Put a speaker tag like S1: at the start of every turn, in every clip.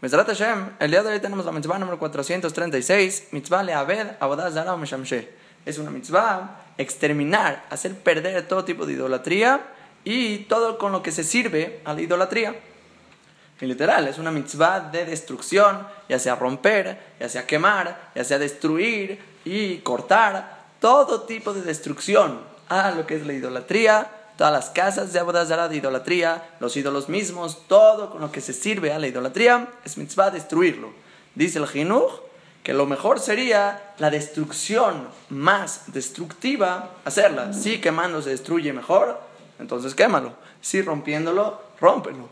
S1: Mesrat Hashem, el día de hoy tenemos la mitzvah número 436, mitzvah leaved abodaz zara o. Es una mitzvah exterminar, hacer perder todo tipo de idolatría y todo con lo que se sirve a la idolatría. En literal, es una mitzvah de destrucción, ya sea romper, ya sea quemar, ya sea destruir y cortar, todo tipo de destrucción a lo que es la idolatría, todas las casas de Abodazara de idolatría, los ídolos mismos, todo con lo que se sirve a la idolatría, es mitzvah destruirlo. Dice el Jinuj que lo mejor sería la destrucción más destructiva, hacerla. Si quemando se destruye mejor, entonces quémalo. Si rompiéndolo, rómpelo.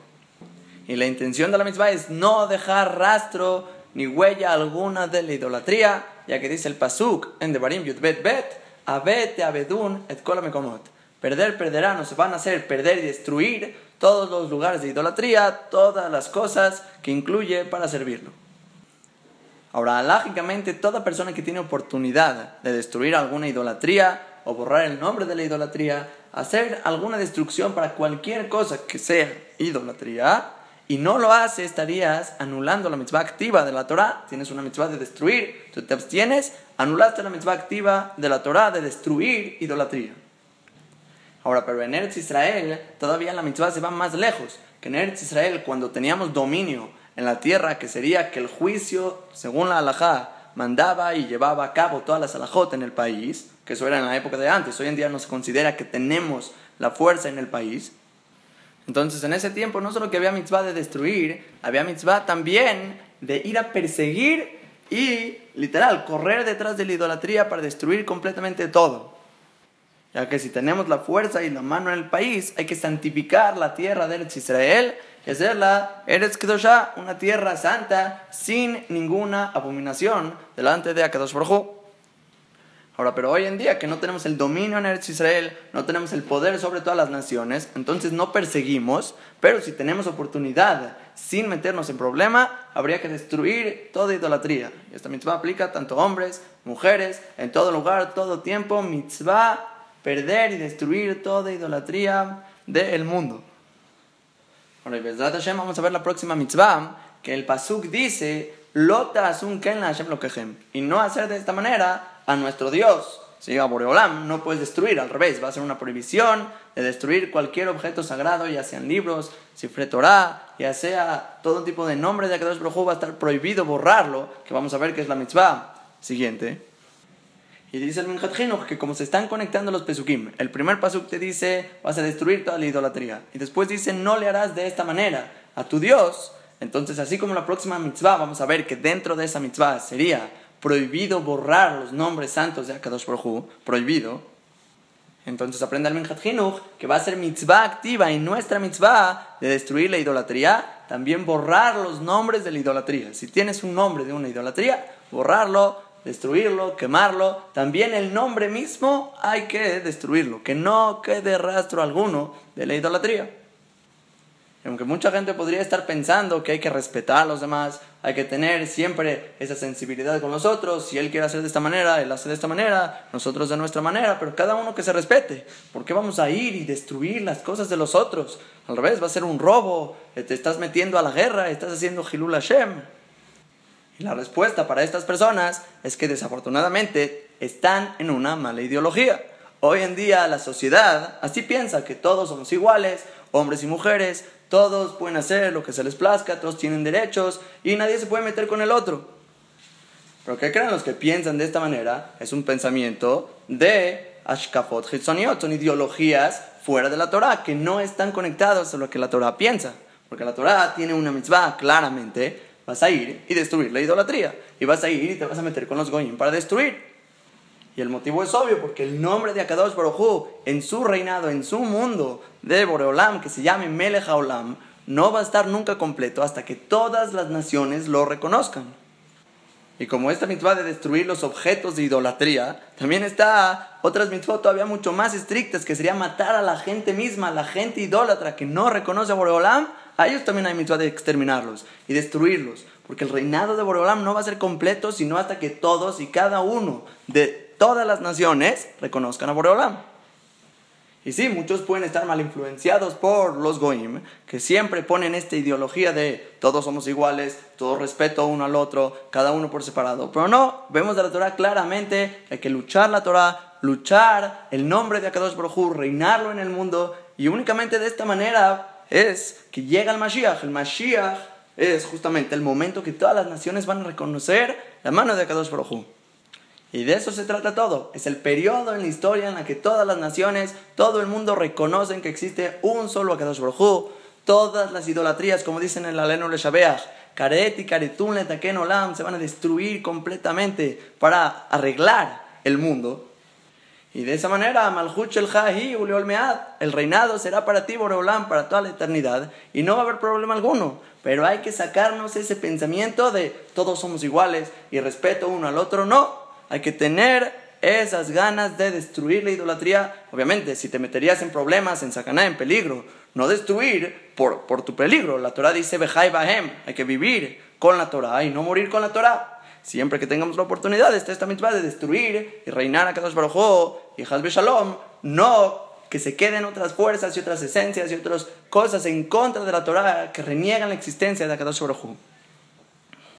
S1: Y la intención de la mitzvah es no dejar rastro ni huella alguna de la idolatría, ya que dice el Pasuk en Devarim Yud Bet Bet, Abete Abedun et Kolamekomot. Perder, perderán, o se van a hacer perder y destruir todos los lugares de idolatría, todas las cosas que incluye para servirlo. Ahora, lógicamente, toda persona que tiene oportunidad de destruir alguna idolatría o borrar el nombre de la idolatría, hacer alguna destrucción para cualquier cosa que sea idolatría, y no lo hace, estarías anulando la mitzvah activa de la Torah. Tienes una mitzvah de destruir, tú te abstienes, anulaste la mitzvah activa de la Torah de destruir idolatría. Ahora, pero en Eretz Israel todavía la mitzvah se va más lejos. Que en Eretz Israel, cuando teníamos dominio en la tierra, que sería que el juicio, según la halajá, mandaba y llevaba a cabo todas las halajot en el país, que eso era en la época de antes, hoy en día no se considera que tenemos la fuerza en el país. Entonces, en ese tiempo, no solo que había mitzvah de destruir, había mitzvah también de ir a perseguir y, literal, correr detrás de la idolatría para destruir completamente todo ya que si tenemos la fuerza y la mano en el país, hay que santificar la tierra de Eretz Israel y hacerla Eretz Kedoshah, una tierra santa, sin ninguna abominación delante de Akadosh Baruj Ahora, pero hoy en día que no tenemos el dominio en Eretz Israel, no tenemos el poder sobre todas las naciones, entonces no perseguimos, pero si tenemos oportunidad sin meternos en problema, habría que destruir toda idolatría. Y esta mitzvah aplica tanto hombres, mujeres, en todo lugar, todo tiempo, mitzvah perder y destruir toda idolatría del mundo. Ahora, Hashem, vamos a ver la próxima mitzvah, que el Pasuk dice, Lota ken la Hashem y no hacer de esta manera a nuestro Dios. Si a Boreolam, no puedes destruir, al revés, va a ser una prohibición de destruir cualquier objeto sagrado, ya sean libros, cifre Torah, ya sea todo tipo de nombre de Akadosh Baruj va a estar prohibido borrarlo, que vamos a ver que es la mitzvah siguiente. Y dice el Minhat que como se están conectando los pesukim, el primer pasuk te dice vas a destruir toda la idolatría. Y después dice no le harás de esta manera a tu Dios. Entonces, así como la próxima mitzvah, vamos a ver que dentro de esa mitzvah sería prohibido borrar los nombres santos de Akadosh Baruj prohibido. Entonces aprende el Minhat que va a ser mitzvah activa y nuestra mitzvah de destruir la idolatría, también borrar los nombres de la idolatría. Si tienes un nombre de una idolatría, borrarlo destruirlo, quemarlo. También el nombre mismo hay que destruirlo, que no quede rastro alguno de la idolatría. aunque mucha gente podría estar pensando que hay que respetar a los demás, hay que tener siempre esa sensibilidad con los otros, si él quiere hacer de esta manera, él hace de esta manera, nosotros de nuestra manera, pero cada uno que se respete. ¿Por qué vamos a ir y destruir las cosas de los otros? Al revés, va a ser un robo, te estás metiendo a la guerra, estás haciendo Hilul Hashem. Y la respuesta para estas personas es que desafortunadamente están en una mala ideología. Hoy en día la sociedad así piensa que todos somos iguales, hombres y mujeres, todos pueden hacer lo que se les plazca, todos tienen derechos y nadie se puede meter con el otro. Pero ¿qué creen los que piensan de esta manera? Es un pensamiento de Ashkafot Hitzoniot, son ideologías fuera de la Torah, que no están conectados a lo que la Torah piensa. Porque la Torah tiene una mitzvah claramente vas a ir y destruir la idolatría. Y vas a ir y te vas a meter con los goyim para destruir. Y el motivo es obvio, porque el nombre de Akadosh Baruj en su reinado, en su mundo de Boreolam, que se llame Melech no va a estar nunca completo hasta que todas las naciones lo reconozcan. Y como esta mitzvah de destruir los objetos de idolatría, también está otras mitzvot todavía mucho más estrictas, que sería matar a la gente misma, a la gente idólatra que no reconoce a Boreolam, a ellos también hay mitzvah de exterminarlos y destruirlos, porque el reinado de Boreolam no va a ser completo sino hasta que todos y cada uno de todas las naciones reconozcan a Boreolam. Y sí, muchos pueden estar mal influenciados por los goim, que siempre ponen esta ideología de todos somos iguales, todo respeto uno al otro, cada uno por separado. Pero no, vemos de la Torah claramente que hay que luchar la Torah, luchar el nombre de Akadosh Baruj reinarlo en el mundo, y únicamente de esta manera es que llega el Mashiach. El Mashiach es justamente el momento que todas las naciones van a reconocer la mano de Akadosh Baruj y de eso se trata todo. Es el periodo en la historia en la que todas las naciones, todo el mundo reconocen que existe un solo Akadosh Baruj Todas las idolatrías, como dicen en la Leno Le Shabeach, Karet y Karetun Olam, se van a destruir completamente para arreglar el mundo. Y de esa manera, Malhuch el Jahi Mead, el reinado será para ti, Boreolam, para toda la eternidad, y no va a haber problema alguno. Pero hay que sacarnos ese pensamiento de todos somos iguales y respeto uno al otro. No, hay que tener esas ganas de destruir la idolatría. Obviamente, si te meterías en problemas, en sacaná, en peligro, no destruir por, por tu peligro. La Torah dice, Bejai Bahem, hay que vivir con la Torah y no morir con la Torah. Siempre que tengamos la oportunidad, está esta mitzvah de destruir y reinar a Kadosh Baruj y Hazbe Shalom, no que se queden otras fuerzas y otras esencias y otras cosas en contra de la Torah que reniegan la existencia de Kadosh Baruj